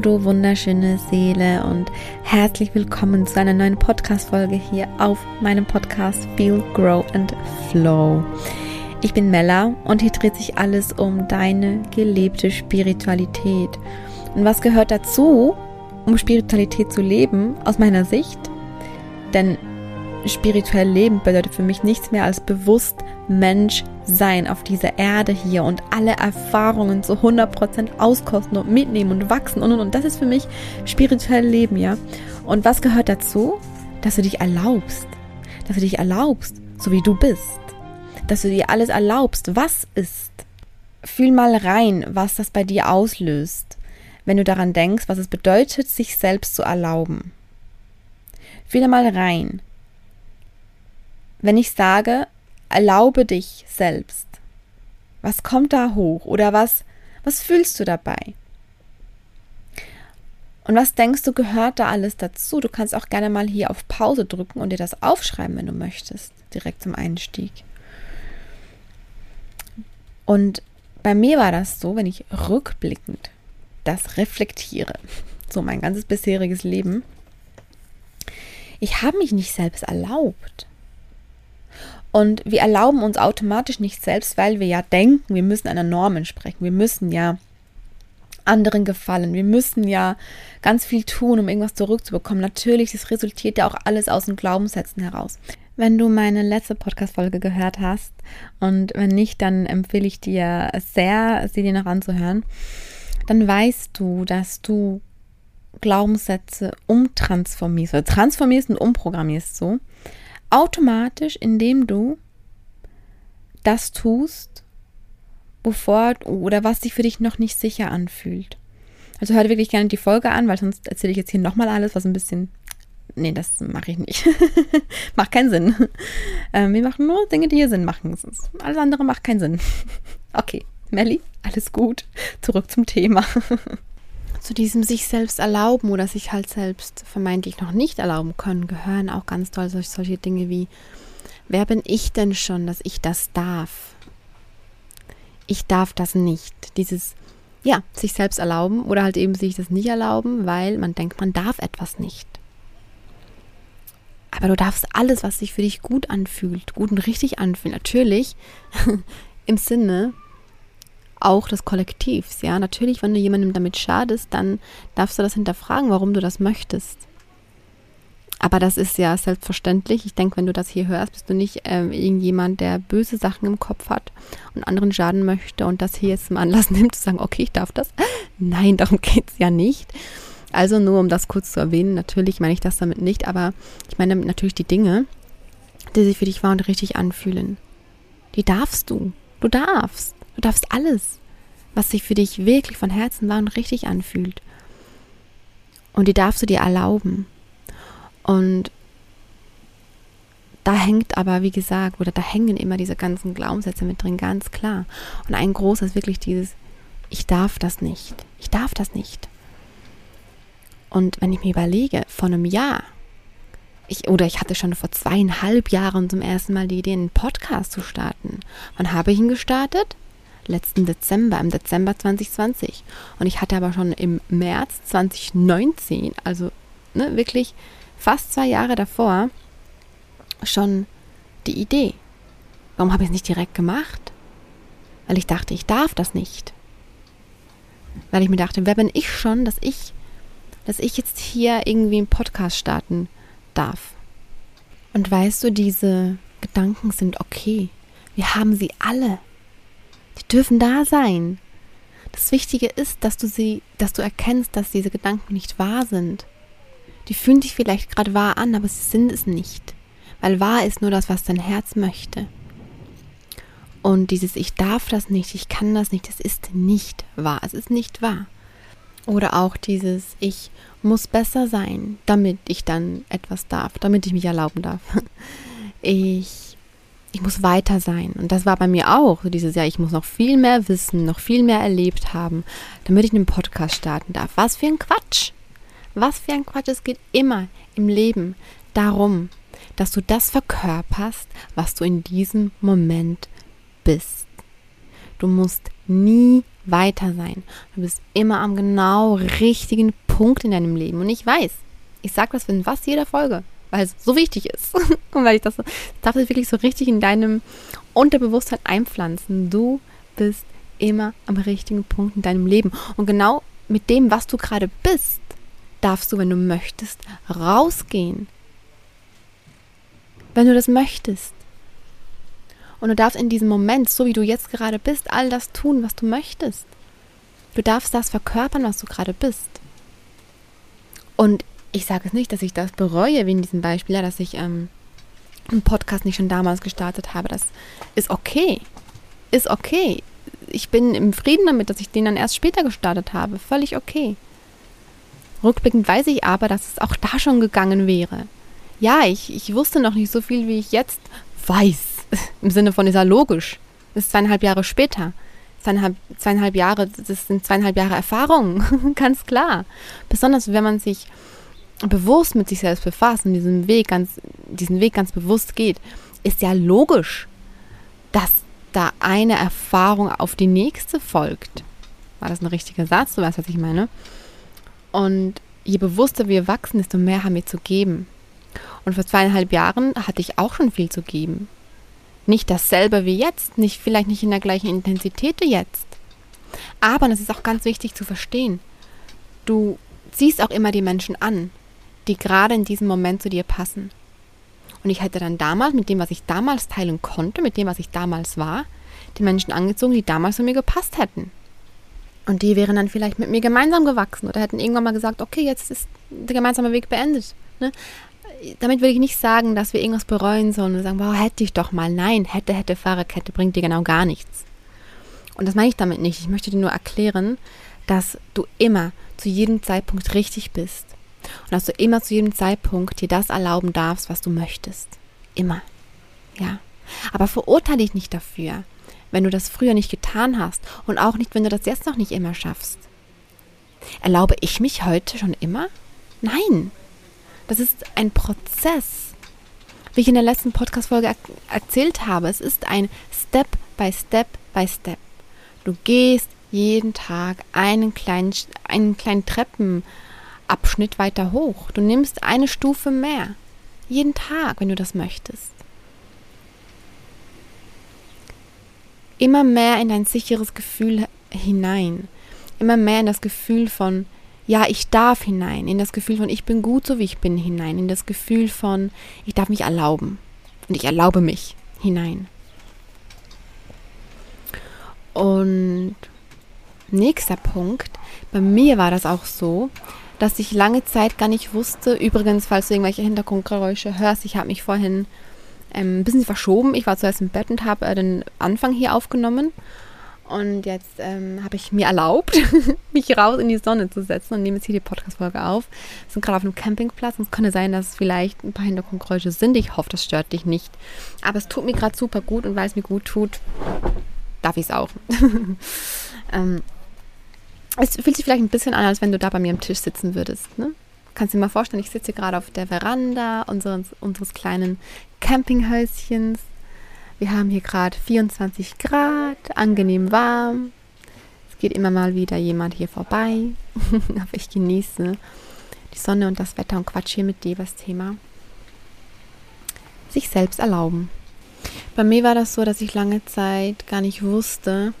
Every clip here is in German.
Du wunderschöne Seele und herzlich willkommen zu einer neuen Podcast-Folge hier auf meinem Podcast Feel, Grow and Flow. Ich bin Mella und hier dreht sich alles um deine gelebte Spiritualität. Und was gehört dazu, um Spiritualität zu leben, aus meiner Sicht? Denn spirituell leben bedeutet für mich nichts mehr als bewusst Mensch sein auf dieser Erde hier und alle Erfahrungen zu 100% auskosten und mitnehmen und wachsen und und und. Das ist für mich spirituell Leben, ja. Und was gehört dazu? Dass du dich erlaubst. Dass du dich erlaubst, so wie du bist. Dass du dir alles erlaubst, was ist. Fühl mal rein, was das bei dir auslöst, wenn du daran denkst, was es bedeutet, sich selbst zu erlauben. Fühl mal rein. Wenn ich sage, erlaube dich selbst. Was kommt da hoch oder was, was fühlst du dabei? Und was denkst du, gehört da alles dazu? Du kannst auch gerne mal hier auf Pause drücken und dir das aufschreiben, wenn du möchtest, direkt zum Einstieg. Und bei mir war das so, wenn ich rückblickend das reflektiere, so mein ganzes bisheriges Leben, ich habe mich nicht selbst erlaubt. Und wir erlauben uns automatisch nicht selbst, weil wir ja denken, wir müssen einer Norm entsprechen. Wir müssen ja anderen gefallen. Wir müssen ja ganz viel tun, um irgendwas zurückzubekommen. Natürlich, das resultiert ja auch alles aus den Glaubenssätzen heraus. Wenn du meine letzte Podcast-Folge gehört hast und wenn nicht, dann empfehle ich dir sehr, sie dir noch anzuhören. Dann weißt du, dass du Glaubenssätze umtransformierst oder transformierst und umprogrammierst so, automatisch, indem du das tust, wovor oder was sich für dich noch nicht sicher anfühlt. Also hör wirklich gerne die Folge an, weil sonst erzähle ich jetzt hier nochmal alles, was ein bisschen. Nee, das mache ich nicht. macht keinen Sinn. Ähm, wir machen nur Dinge, die hier Sinn machen. Alles andere macht keinen Sinn. okay, Melli, alles gut. Zurück zum Thema zu diesem sich selbst erlauben oder sich halt selbst vermeintlich noch nicht erlauben können, gehören auch ganz toll solche, solche Dinge wie, wer bin ich denn schon, dass ich das darf? Ich darf das nicht. Dieses, ja, sich selbst erlauben oder halt eben sich das nicht erlauben, weil man denkt, man darf etwas nicht. Aber du darfst alles, was sich für dich gut anfühlt, gut und richtig anfühlt, natürlich im Sinne auch des Kollektivs. Ja, natürlich, wenn du jemandem damit schadest, dann darfst du das hinterfragen, warum du das möchtest. Aber das ist ja selbstverständlich. Ich denke, wenn du das hier hörst, bist du nicht äh, irgendjemand, der böse Sachen im Kopf hat und anderen schaden möchte und das hier jetzt zum Anlass nimmt, zu sagen, okay, ich darf das. Nein, darum geht es ja nicht. Also nur um das kurz zu erwähnen, natürlich meine ich das damit nicht, aber ich meine natürlich die Dinge, die sich für dich wahr und richtig anfühlen. Die darfst du. Du darfst. Du darfst alles, was sich für dich wirklich von Herzen wahr und richtig anfühlt. Und die darfst du dir erlauben. Und da hängt aber, wie gesagt, oder da hängen immer diese ganzen Glaubenssätze mit drin, ganz klar. Und ein großes wirklich dieses, ich darf das nicht. Ich darf das nicht. Und wenn ich mir überlege, vor einem Jahr, ich, oder ich hatte schon vor zweieinhalb Jahren zum ersten Mal die Idee, einen Podcast zu starten. Wann habe ich ihn gestartet? Letzten Dezember, im Dezember 2020. Und ich hatte aber schon im März 2019, also ne, wirklich fast zwei Jahre davor, schon die Idee. Warum habe ich es nicht direkt gemacht? Weil ich dachte, ich darf das nicht. Weil ich mir dachte, wer bin ich schon, dass ich, dass ich jetzt hier irgendwie einen Podcast starten darf? Und weißt du, diese Gedanken sind okay. Wir haben sie alle. Die dürfen da sein. Das Wichtige ist, dass du sie, dass du erkennst, dass diese Gedanken nicht wahr sind. Die fühlen sich vielleicht gerade wahr an, aber sie sind es nicht. Weil wahr ist nur das, was dein Herz möchte. Und dieses Ich darf das nicht, ich kann das nicht, das ist nicht wahr. Es ist nicht wahr. Oder auch dieses Ich muss besser sein, damit ich dann etwas darf, damit ich mich erlauben darf. Ich ich muss weiter sein. Und das war bei mir auch so dieses Jahr, ich muss noch viel mehr wissen, noch viel mehr erlebt haben, damit ich einen Podcast starten darf. Was für ein Quatsch. Was für ein Quatsch. Es geht immer im Leben darum, dass du das verkörperst, was du in diesem Moment bist. Du musst nie weiter sein. Du bist immer am genau richtigen Punkt in deinem Leben. Und ich weiß, ich sage das in fast jeder Folge, weil es so wichtig ist. Und weil ich das, darf das wirklich so richtig in deinem Unterbewusstsein einpflanzen. Du bist immer am richtigen Punkt in deinem Leben. Und genau mit dem, was du gerade bist, darfst du, wenn du möchtest, rausgehen. Wenn du das möchtest. Und du darfst in diesem Moment, so wie du jetzt gerade bist, all das tun, was du möchtest. Du darfst das verkörpern, was du gerade bist. Und ich sage es nicht, dass ich das bereue, wie in diesem Beispiel, ja, dass ich ähm, einen Podcast nicht schon damals gestartet habe. Das ist okay. Ist okay. Ich bin im Frieden damit, dass ich den dann erst später gestartet habe. Völlig okay. Rückblickend weiß ich aber, dass es auch da schon gegangen wäre. Ja, ich, ich wusste noch nicht so viel, wie ich jetzt weiß. Im Sinne von ist ja logisch. Das ist zweieinhalb Jahre später. Zweieinhalb, zweieinhalb Jahre, das sind zweieinhalb Jahre Erfahrung, ganz klar. Besonders wenn man sich bewusst mit sich selbst befasst und diesen Weg ganz, diesen Weg ganz bewusst geht, ist ja logisch, dass da eine Erfahrung auf die nächste folgt. War das ein richtiger Satz? Du weißt, was ich meine. Und je bewusster wir wachsen, desto mehr haben wir zu geben. Und vor zweieinhalb Jahren hatte ich auch schon viel zu geben. Nicht dasselbe wie jetzt, nicht, vielleicht nicht in der gleichen Intensität wie jetzt. Aber, das ist auch ganz wichtig zu verstehen, du ziehst auch immer die Menschen an, die gerade in diesem Moment zu dir passen. Und ich hätte dann damals, mit dem, was ich damals teilen konnte, mit dem, was ich damals war, die Menschen angezogen, die damals zu mir gepasst hätten. Und die wären dann vielleicht mit mir gemeinsam gewachsen oder hätten irgendwann mal gesagt, okay, jetzt ist der gemeinsame Weg beendet. Ne? Damit will ich nicht sagen, dass wir irgendwas bereuen sollen und sagen, wow, hätte ich doch mal. Nein, hätte, hätte, Fahrerkette bringt dir genau gar nichts. Und das meine ich damit nicht. Ich möchte dir nur erklären, dass du immer zu jedem Zeitpunkt richtig bist. Und dass du immer zu jedem Zeitpunkt dir das erlauben darfst, was du möchtest. Immer. Ja. Aber verurteile dich nicht dafür wenn du das früher nicht getan hast und auch nicht, wenn du das jetzt noch nicht immer schaffst. Erlaube ich mich heute schon immer? Nein. Das ist ein Prozess. Wie ich in der letzten Podcast-Folge er erzählt habe, es ist ein Step by Step by Step. Du gehst jeden Tag einen kleinen, einen kleinen Treppenabschnitt weiter hoch. Du nimmst eine Stufe mehr. Jeden Tag, wenn du das möchtest. immer mehr in ein sicheres Gefühl hinein. Immer mehr in das Gefühl von, ja, ich darf hinein, in das Gefühl von, ich bin gut so wie ich bin hinein, in das Gefühl von, ich darf mich erlauben und ich erlaube mich hinein. Und nächster Punkt, bei mir war das auch so, dass ich lange Zeit gar nicht wusste, übrigens, falls du irgendwelche Hintergrundgeräusche hörst, ich habe mich vorhin ähm, ein bisschen verschoben. Ich war zuerst im Bett und habe äh, den Anfang hier aufgenommen. Und jetzt ähm, habe ich mir erlaubt, mich raus in die Sonne zu setzen und nehme jetzt hier die Podcast-Folge auf. Wir sind gerade auf einem Campingplatz und es könnte sein, dass es vielleicht ein paar Hintergrundgeräusche sind. Ich hoffe, das stört dich nicht. Aber es tut mir gerade super gut und weil es mir gut tut, darf ich es auch. ähm, es fühlt sich vielleicht ein bisschen an, als wenn du da bei mir am Tisch sitzen würdest. Ne? Kannst du dir mal vorstellen, ich sitze gerade auf der Veranda unseres, unseres kleinen Campinghäuschens. Wir haben hier gerade 24 Grad, angenehm warm. Es geht immer mal wieder jemand hier vorbei. Aber ich genieße die Sonne und das Wetter und quatsche hier mit dir über das Thema. Sich selbst erlauben. Bei mir war das so, dass ich lange Zeit gar nicht wusste,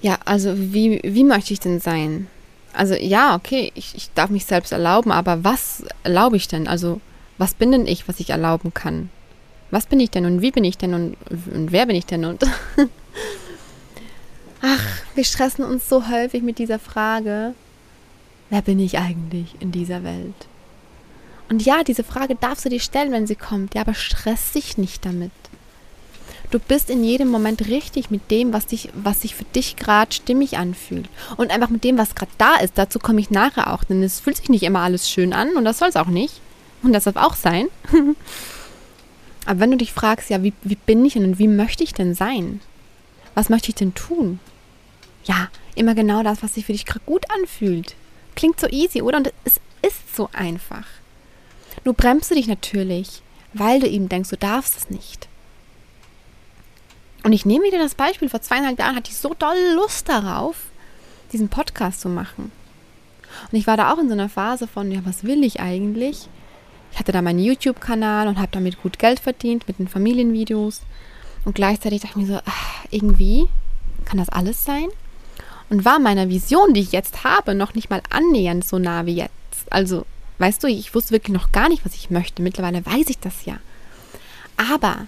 ja, also wie, wie möchte ich denn sein? Also ja, okay, ich, ich darf mich selbst erlauben, aber was erlaube ich denn? Also was bin denn ich, was ich erlauben kann? Was bin ich denn und wie bin ich denn und, und wer bin ich denn und Ach, wir stressen uns so häufig mit dieser Frage, wer bin ich eigentlich in dieser Welt? Und ja, diese Frage darfst du dir stellen, wenn sie kommt, ja, aber stress dich nicht damit. Du bist in jedem Moment richtig mit dem, was, dich, was sich für dich gerade stimmig anfühlt. Und einfach mit dem, was gerade da ist. Dazu komme ich nachher auch, denn es fühlt sich nicht immer alles schön an und das soll es auch nicht. Und das darf auch sein. Aber wenn du dich fragst, ja, wie, wie bin ich und wie möchte ich denn sein? Was möchte ich denn tun? Ja, immer genau das, was sich für dich gerade gut anfühlt. Klingt so easy, oder? Und es ist so einfach. Nur bremst du dich natürlich, weil du eben denkst, du darfst es nicht. Und ich nehme wieder das Beispiel, vor zweieinhalb Jahren hatte ich so doll Lust darauf, diesen Podcast zu machen. Und ich war da auch in so einer Phase von, ja, was will ich eigentlich? Ich hatte da meinen YouTube-Kanal und habe damit gut Geld verdient mit den Familienvideos. Und gleichzeitig dachte ich mir so, ach, irgendwie kann das alles sein? Und war meiner Vision, die ich jetzt habe, noch nicht mal annähernd so nah wie jetzt. Also, weißt du, ich wusste wirklich noch gar nicht, was ich möchte. Mittlerweile weiß ich das ja. Aber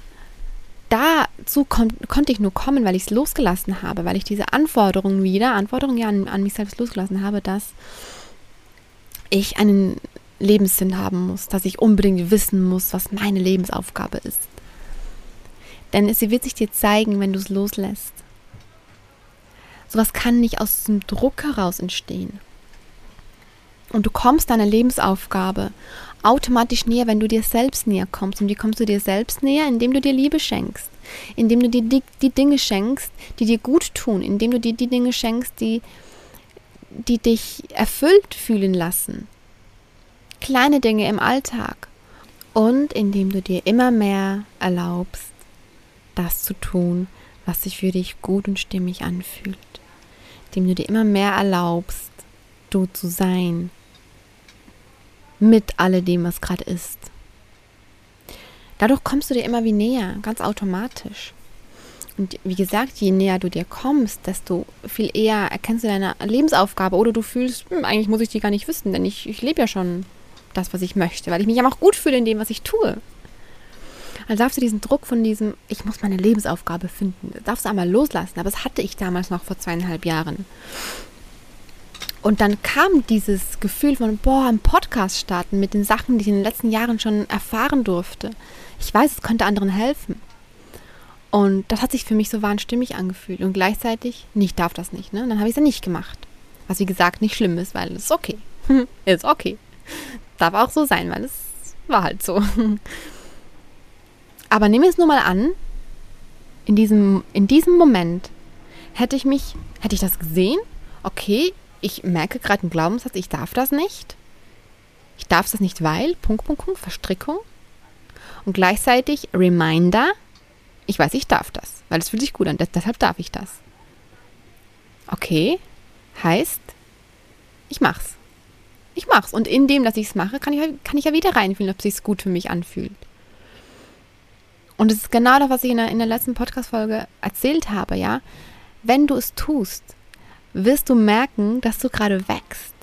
dazu kon konnte ich nur kommen, weil ich es losgelassen habe, weil ich diese Anforderungen wieder, Anforderungen ja an, an mich selbst losgelassen habe, dass ich einen Lebenssinn haben muss, dass ich unbedingt wissen muss, was meine Lebensaufgabe ist. Denn sie wird sich dir zeigen, wenn du es loslässt. Sowas kann nicht aus dem Druck heraus entstehen. Und du kommst deiner Lebensaufgabe automatisch näher, wenn du dir selbst näher kommst. Und wie kommst du dir selbst näher? Indem du dir Liebe schenkst. Indem du dir die, die Dinge schenkst, die dir gut tun. Indem du dir die Dinge schenkst, die, die dich erfüllt fühlen lassen. Kleine Dinge im Alltag. Und indem du dir immer mehr erlaubst, das zu tun, was sich für dich gut und stimmig anfühlt. Indem du dir immer mehr erlaubst, du zu sein, mit alledem, was gerade ist. Dadurch kommst du dir immer wie näher, ganz automatisch. Und wie gesagt, je näher du dir kommst, desto viel eher erkennst du deine Lebensaufgabe oder du fühlst, hm, eigentlich muss ich die gar nicht wissen, denn ich, ich lebe ja schon das, was ich möchte, weil ich mich ja auch gut fühle in dem, was ich tue. Also darfst du diesen Druck von diesem, ich muss meine Lebensaufgabe finden, darfst du einmal loslassen. Aber das hatte ich damals noch vor zweieinhalb Jahren. Und dann kam dieses Gefühl von, boah, ein Podcast starten mit den Sachen, die ich in den letzten Jahren schon erfahren durfte. Ich weiß, es könnte anderen helfen. Und das hat sich für mich so wahnstimmig angefühlt. Und gleichzeitig, ich darf das nicht. Ne? Und dann habe ich es ja nicht gemacht. Was wie gesagt nicht schlimm ist, weil es ist okay. ist okay. Darf auch so sein, weil es war halt so. Aber nehmen wir es nur mal an, in diesem, in diesem Moment hätte ich mich, hätte ich das gesehen, okay, ich merke gerade einen Glaubenssatz, ich darf das nicht. Ich darf das nicht, weil, Punkt, Punkt, Punkt, Verstrickung. Und gleichzeitig Reminder, ich weiß, ich darf das, weil es fühlt sich gut an, deshalb darf ich das. Okay, heißt, ich mach's. Ich mach's. Und in dem, dass ich es mache, kann ich, kann ich ja wieder reinfühlen, ob es sich gut für mich anfühlt. Und es ist genau das, was ich in der, in der letzten Podcast-Folge erzählt habe, ja. Wenn du es tust, wirst du merken, dass du gerade wächst.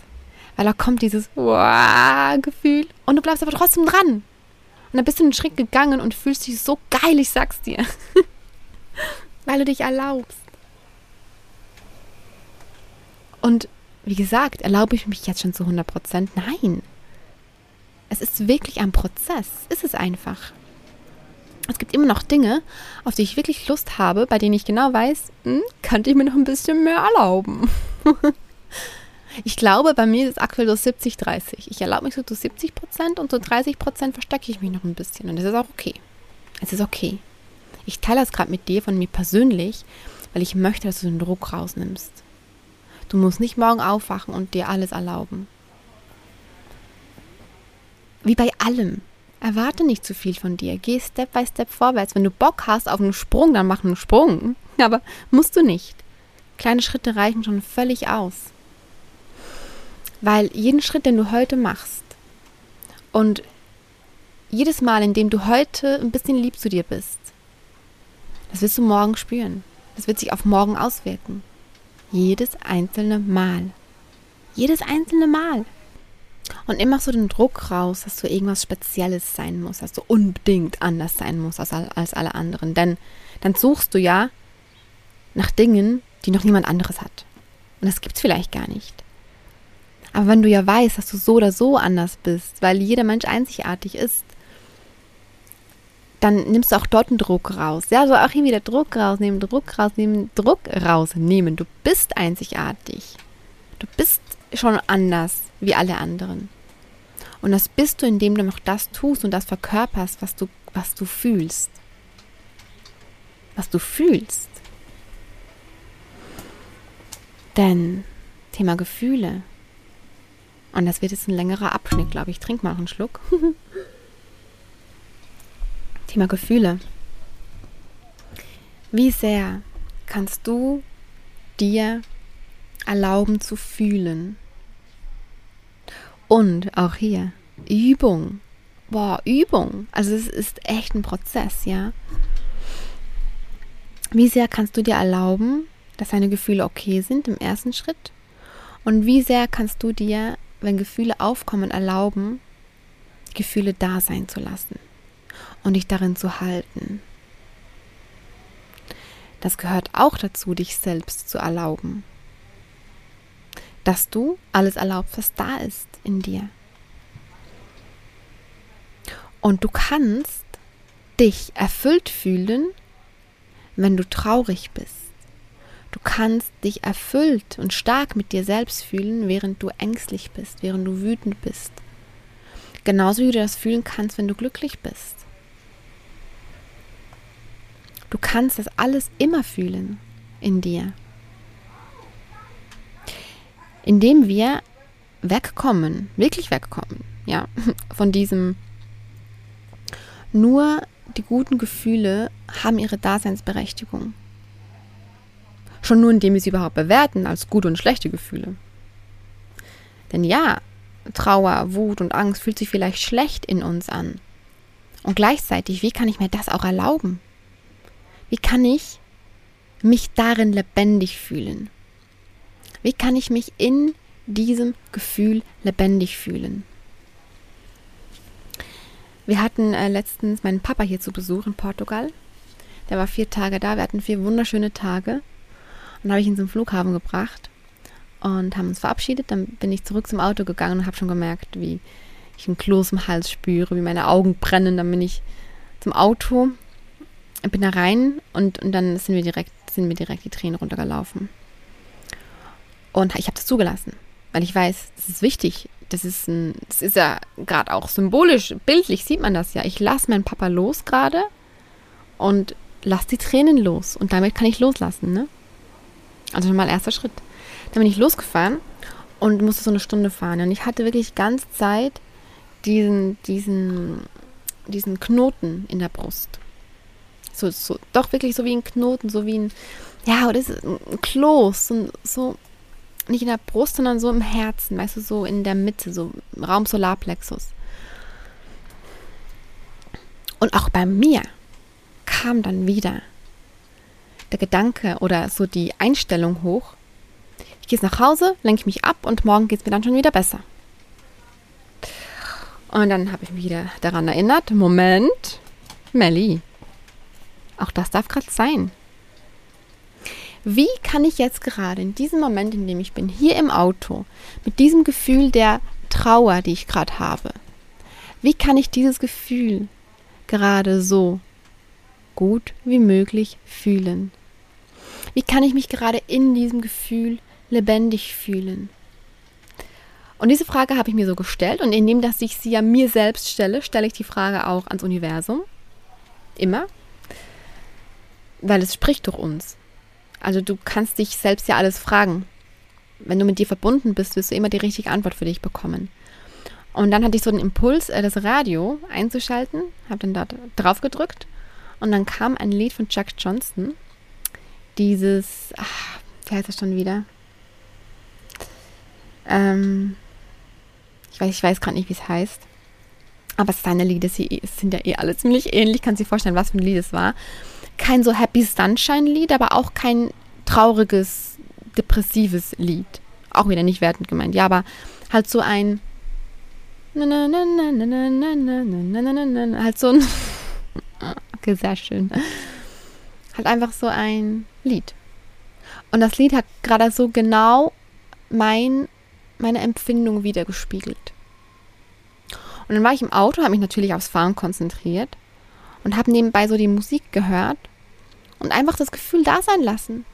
Weil da kommt dieses Gefühl und du bleibst aber trotzdem dran. Und dann bist du einen Schritt gegangen und fühlst dich so geil, ich sag's dir. Weil du dich erlaubst. Und wie gesagt, erlaube ich mich jetzt schon zu 100 Prozent? Nein. Es ist wirklich ein Prozess. Ist es einfach es gibt immer noch Dinge, auf die ich wirklich Lust habe, bei denen ich genau weiß, hm, könnte ich mir noch ein bisschen mehr erlauben. ich glaube, bei mir ist es aktuell so 70-30. Ich erlaube mich so zu 70 Prozent und zu 30 Prozent verstecke ich mich noch ein bisschen. Und das ist auch okay. Es ist okay. Ich teile das gerade mit dir von mir persönlich, weil ich möchte, dass du den Druck rausnimmst. Du musst nicht morgen aufwachen und dir alles erlauben. Wie bei allem. Erwarte nicht zu viel von dir. Geh Step by Step vorwärts. Wenn du Bock hast auf einen Sprung, dann mach einen Sprung. Aber musst du nicht. Kleine Schritte reichen schon völlig aus. Weil jeden Schritt, den du heute machst und jedes Mal, in dem du heute ein bisschen lieb zu dir bist, das wirst du morgen spüren. Das wird sich auf morgen auswirken. Jedes einzelne Mal. Jedes einzelne Mal. Und immer so den Druck raus, dass du irgendwas Spezielles sein musst, dass du unbedingt anders sein musst als, als alle anderen. Denn dann suchst du ja nach Dingen, die noch niemand anderes hat. Und das gibt es vielleicht gar nicht. Aber wenn du ja weißt, dass du so oder so anders bist, weil jeder Mensch einzigartig ist, dann nimmst du auch dort einen Druck raus. Ja, so auch hier wieder Druck rausnehmen, Druck rausnehmen, Druck rausnehmen. Du bist einzigartig. Du bist schon anders wie alle anderen. Und das bist du, indem du noch das tust und das verkörperst, was du, was du fühlst. Was du fühlst. Denn Thema Gefühle. Und das wird jetzt ein längerer Abschnitt, glaube ich. Trink mal einen Schluck. Thema Gefühle. Wie sehr kannst du dir erlauben zu fühlen? Und auch hier, Übung. Boah, Übung. Also es ist echt ein Prozess, ja. Wie sehr kannst du dir erlauben, dass deine Gefühle okay sind im ersten Schritt? Und wie sehr kannst du dir, wenn Gefühle aufkommen, erlauben, Gefühle da sein zu lassen und dich darin zu halten? Das gehört auch dazu, dich selbst zu erlauben. Dass du alles erlaubst, was da ist in dir. Und du kannst dich erfüllt fühlen, wenn du traurig bist. Du kannst dich erfüllt und stark mit dir selbst fühlen, während du ängstlich bist, während du wütend bist. Genauso wie du das fühlen kannst, wenn du glücklich bist. Du kannst das alles immer fühlen in dir. Indem wir wegkommen, wirklich wegkommen, ja, von diesem nur die guten Gefühle haben ihre Daseinsberechtigung. Schon nur indem wir sie überhaupt bewerten als gute und schlechte Gefühle. Denn ja, Trauer, Wut und Angst fühlt sich vielleicht schlecht in uns an. Und gleichzeitig, wie kann ich mir das auch erlauben? Wie kann ich mich darin lebendig fühlen? Wie kann ich mich in diesem Gefühl lebendig fühlen? Wir hatten äh, letztens meinen Papa hier zu Besuch in Portugal. Der war vier Tage da. Wir hatten vier wunderschöne Tage. Und habe ich ihn zum Flughafen gebracht und haben uns verabschiedet. Dann bin ich zurück zum Auto gegangen und habe schon gemerkt, wie ich ein Kloß im Hals spüre, wie meine Augen brennen. Dann bin ich zum Auto, bin da rein und, und dann sind wir direkt, sind mir direkt die Tränen runtergelaufen. Und ich habe das zugelassen, weil ich weiß, es ist wichtig, das ist, ein, das ist ja gerade auch symbolisch, bildlich sieht man das ja. Ich lasse meinen Papa los gerade und lasse die Tränen los. Und damit kann ich loslassen, ne? Also schon mal erster Schritt. Dann bin ich losgefahren und musste so eine Stunde fahren. Und ich hatte wirklich ganz Zeit diesen, diesen, diesen Knoten in der Brust. So, so, doch wirklich so wie ein Knoten, so wie ein, ja, oder ein Kloß, so, so nicht in der Brust, sondern so im Herzen, weißt du, so in der Mitte, so Raum Solarplexus. Und auch bei mir kam dann wieder der Gedanke oder so die Einstellung hoch. Ich gehe jetzt nach Hause, lenke mich ab und morgen geht es mir dann schon wieder besser. Und dann habe ich mich wieder daran erinnert, Moment, Melli, auch das darf gerade sein. Wie kann ich jetzt gerade in diesem Moment, in dem ich bin, hier im Auto, mit diesem Gefühl der Trauer, die ich gerade habe, wie kann ich dieses Gefühl gerade so gut wie möglich fühlen? Wie kann ich mich gerade in diesem Gefühl lebendig fühlen? Und diese Frage habe ich mir so gestellt und indem dass ich sie ja mir selbst stelle, stelle ich die Frage auch ans Universum. Immer. Weil es spricht durch uns. Also du kannst dich selbst ja alles fragen. Wenn du mit dir verbunden bist, wirst du immer die richtige Antwort für dich bekommen. Und dann hatte ich so den Impuls, äh, das Radio einzuschalten, habe dann da drauf gedrückt und dann kam ein Lied von Chuck Johnson. Dieses, ach, wie heißt das schon wieder? Ähm, ich weiß, ich weiß gerade nicht, wie es heißt. Aber seine Lieder sie, sind ja eh alle ziemlich ähnlich. Kannst dir vorstellen, was für ein Lied es war kein so Happy Sunshine-Lied, aber auch kein trauriges, depressives Lied. Auch wieder nicht wertend gemeint, ja, aber halt so ein halt so ein okay, sehr schön. Halt einfach so ein Lied. Und das Lied hat gerade so genau mein, meine Empfindung wiedergespiegelt. Und dann war ich im Auto, habe mich natürlich aufs Fahren konzentriert und habe nebenbei so die Musik gehört und einfach das Gefühl da sein lassen.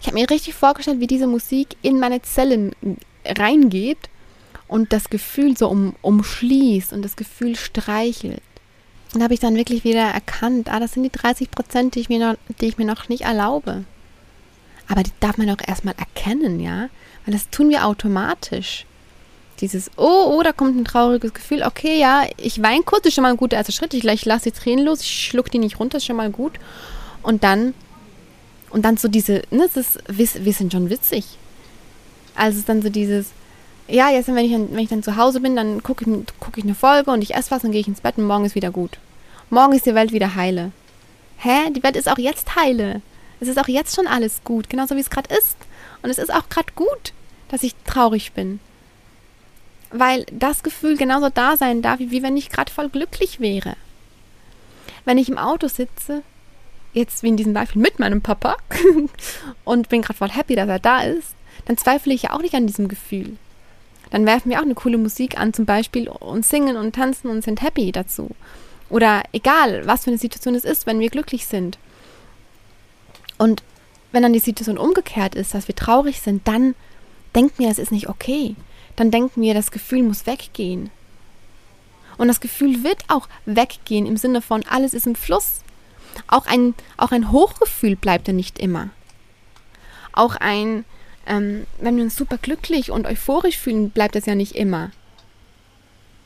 Ich habe mir richtig vorgestellt, wie diese Musik in meine Zellen reingeht und das Gefühl so um, umschließt und das Gefühl streichelt. Und habe ich dann wirklich wieder erkannt, ah, das sind die 30 Prozent, die, ich mir noch, die ich mir noch nicht erlaube. Aber die darf man auch erstmal erkennen, ja? Weil das tun wir automatisch dieses, oh, oh, da kommt ein trauriges Gefühl. Okay, ja, ich weine kurz, ist schon mal ein guter erster Schritt. Ich, ich lasse die Tränen los, ich schluck die nicht runter, ist schon mal gut. Und dann, und dann so diese, ne, das ist, wir, sind schon witzig. Also es ist dann so dieses, ja, jetzt wenn ich, wenn ich dann zu Hause bin, dann gucke ich, guck ich eine Folge und ich esse was, dann gehe ich ins Bett und morgen ist wieder gut. Morgen ist die Welt wieder heile. Hä? Die Welt ist auch jetzt heile. Es ist auch jetzt schon alles gut, genauso wie es gerade ist. Und es ist auch gerade gut, dass ich traurig bin. Weil das Gefühl genauso da sein darf, wie wenn ich gerade voll glücklich wäre. Wenn ich im Auto sitze, jetzt wie in diesem Beispiel mit meinem Papa, und bin gerade voll happy, dass er da ist, dann zweifle ich ja auch nicht an diesem Gefühl. Dann werfen wir auch eine coole Musik an, zum Beispiel, und singen und tanzen und sind happy dazu. Oder egal, was für eine Situation es ist, wenn wir glücklich sind. Und wenn dann die Situation umgekehrt ist, dass wir traurig sind, dann denken wir, es ist nicht okay. Dann denken wir, das Gefühl muss weggehen. Und das Gefühl wird auch weggehen im Sinne von, alles ist im Fluss. Auch ein, auch ein Hochgefühl bleibt ja nicht immer. Auch ein, ähm, wenn wir uns super glücklich und euphorisch fühlen, bleibt das ja nicht immer.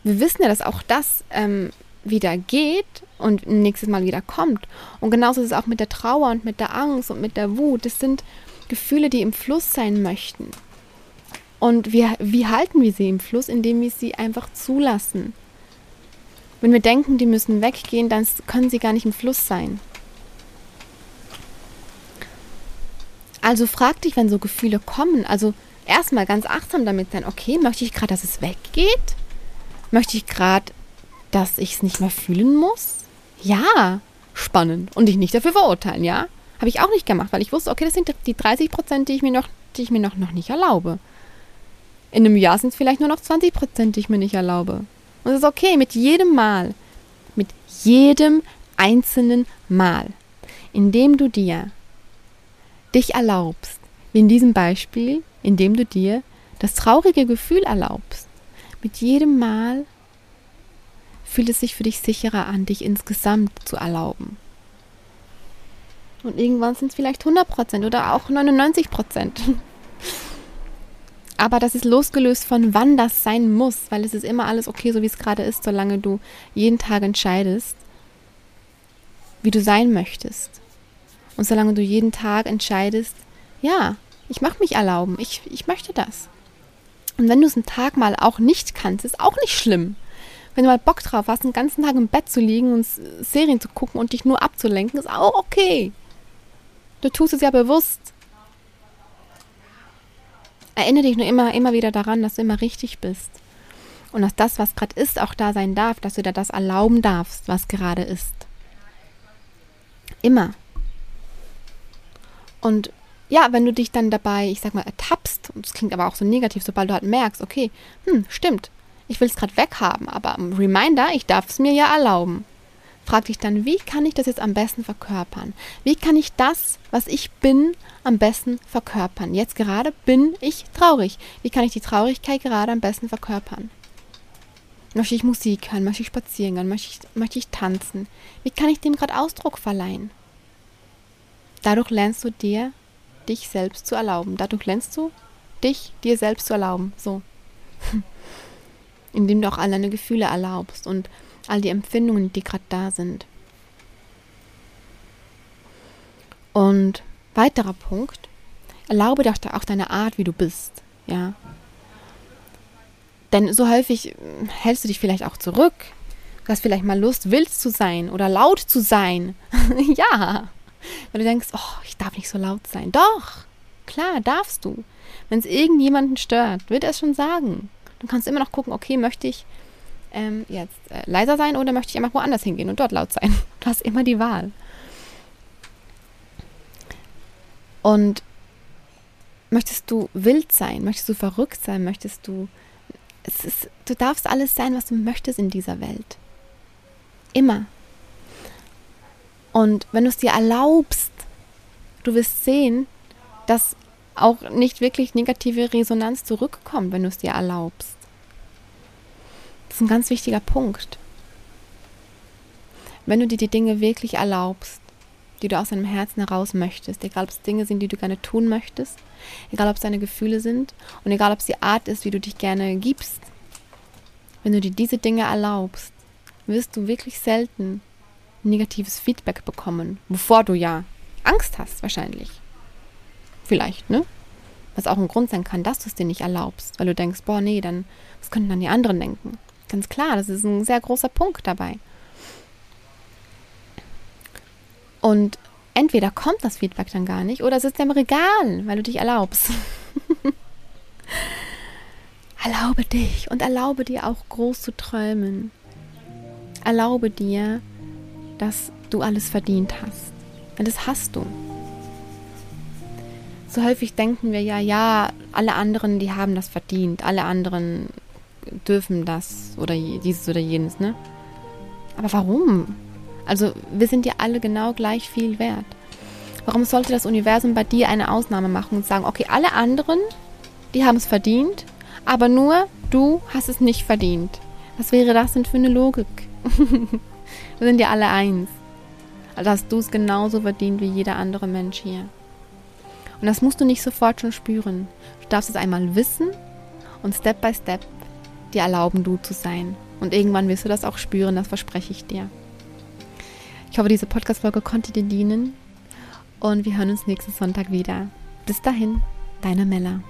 Wir wissen ja, dass auch das ähm, wieder geht und nächstes Mal wieder kommt. Und genauso ist es auch mit der Trauer und mit der Angst und mit der Wut. Das sind Gefühle, die im Fluss sein möchten. Und wir, wie halten wir sie im Fluss? Indem wir sie einfach zulassen. Wenn wir denken, die müssen weggehen, dann können sie gar nicht im Fluss sein. Also frag dich, wenn so Gefühle kommen, also erstmal ganz achtsam damit sein, okay, möchte ich gerade, dass es weggeht? Möchte ich gerade, dass ich es nicht mehr fühlen muss? Ja, spannend. Und dich nicht dafür verurteilen, ja? Habe ich auch nicht gemacht, weil ich wusste, okay, das sind die 30 Prozent, die ich mir noch, die ich mir noch, noch nicht erlaube. In einem Jahr sind es vielleicht nur noch 20 Prozent, die ich mir nicht erlaube. Und es ist okay, mit jedem Mal, mit jedem einzelnen Mal, indem du dir dich erlaubst, wie in diesem Beispiel, indem du dir das traurige Gefühl erlaubst. Mit jedem Mal fühlt es sich für dich sicherer an, dich insgesamt zu erlauben. Und irgendwann sind es vielleicht 100% oder auch 99%. Aber das ist losgelöst von wann das sein muss, weil es ist immer alles okay, so wie es gerade ist, solange du jeden Tag entscheidest, wie du sein möchtest. Und solange du jeden Tag entscheidest, ja, ich mache mich erlauben, ich, ich möchte das. Und wenn du es einen Tag mal auch nicht kannst, ist auch nicht schlimm. Wenn du mal Bock drauf hast, den ganzen Tag im Bett zu liegen und Serien zu gucken und dich nur abzulenken, ist auch okay. Du tust es ja bewusst. Erinnere dich nur immer, immer wieder daran, dass du immer richtig bist. Und dass das, was gerade ist, auch da sein darf, dass du dir das erlauben darfst, was gerade ist. Immer. Und ja, wenn du dich dann dabei, ich sag mal, ertappst, und das klingt aber auch so negativ, sobald du halt merkst, okay, hm, stimmt, ich will es gerade weghaben, aber Reminder, ich darf es mir ja erlauben. Frag dich dann, wie kann ich das jetzt am besten verkörpern? Wie kann ich das, was ich bin, am besten verkörpern? Jetzt gerade bin ich traurig. Wie kann ich die Traurigkeit gerade am besten verkörpern? Möchte ich Musik hören? Möchte ich spazieren gehen? Möchte ich, möchte ich tanzen? Wie kann ich dem gerade Ausdruck verleihen? Dadurch lernst du dir, dich selbst zu erlauben. Dadurch lernst du, dich dir selbst zu erlauben. So. Indem du auch all deine Gefühle erlaubst und all die Empfindungen, die gerade da sind. Und weiterer Punkt, erlaube dir auch deine Art, wie du bist. Ja. Denn so häufig hm, hältst du dich vielleicht auch zurück. Du hast vielleicht mal Lust, wild zu sein oder laut zu sein. ja. Weil du denkst, oh, ich darf nicht so laut sein. Doch, klar, darfst du. Wenn es irgendjemanden stört, wird er es schon sagen. Dann kannst du immer noch gucken, okay, möchte ich ähm, jetzt äh, leiser sein oder möchte ich einfach woanders hingehen und dort laut sein. Du hast immer die Wahl. Und möchtest du wild sein? Möchtest du verrückt sein? Möchtest du. Ist, du darfst alles sein, was du möchtest in dieser Welt. Immer. Und wenn du es dir erlaubst, du wirst sehen, dass auch nicht wirklich negative Resonanz zurückkommt, wenn du es dir erlaubst. Das ist ein ganz wichtiger Punkt. Wenn du dir die Dinge wirklich erlaubst, die du aus deinem Herzen heraus möchtest, egal ob es Dinge sind, die du gerne tun möchtest, egal ob es deine Gefühle sind und egal ob es die Art ist, wie du dich gerne gibst, wenn du dir diese Dinge erlaubst, wirst du wirklich selten negatives Feedback bekommen, wovor du ja Angst hast wahrscheinlich. Vielleicht, ne? Was auch ein Grund sein kann, dass du es dir nicht erlaubst, weil du denkst, boah, nee, dann, was könnten dann die anderen denken? Ganz klar, das ist ein sehr großer Punkt dabei. Und entweder kommt das Feedback dann gar nicht oder es ist im Regal, weil du dich erlaubst. erlaube dich und erlaube dir auch groß zu träumen. Erlaube dir, dass du alles verdient hast. Denn das hast du. So häufig denken wir ja, ja, alle anderen, die haben das verdient, alle anderen dürfen das oder dieses oder jenes, ne? Aber warum? Also wir sind ja alle genau gleich viel wert. Warum sollte das Universum bei dir eine Ausnahme machen und sagen, okay, alle anderen, die haben es verdient, aber nur du hast es nicht verdient? Was wäre das denn für eine Logik? wir sind ja alle eins. Also hast du es genauso verdient wie jeder andere Mensch hier. Und das musst du nicht sofort schon spüren. Du darfst es einmal wissen und Step by Step dir erlauben, du zu sein. Und irgendwann wirst du das auch spüren, das verspreche ich dir. Ich hoffe, diese Podcast-Folge konnte dir dienen und wir hören uns nächsten Sonntag wieder. Bis dahin, deine Mella.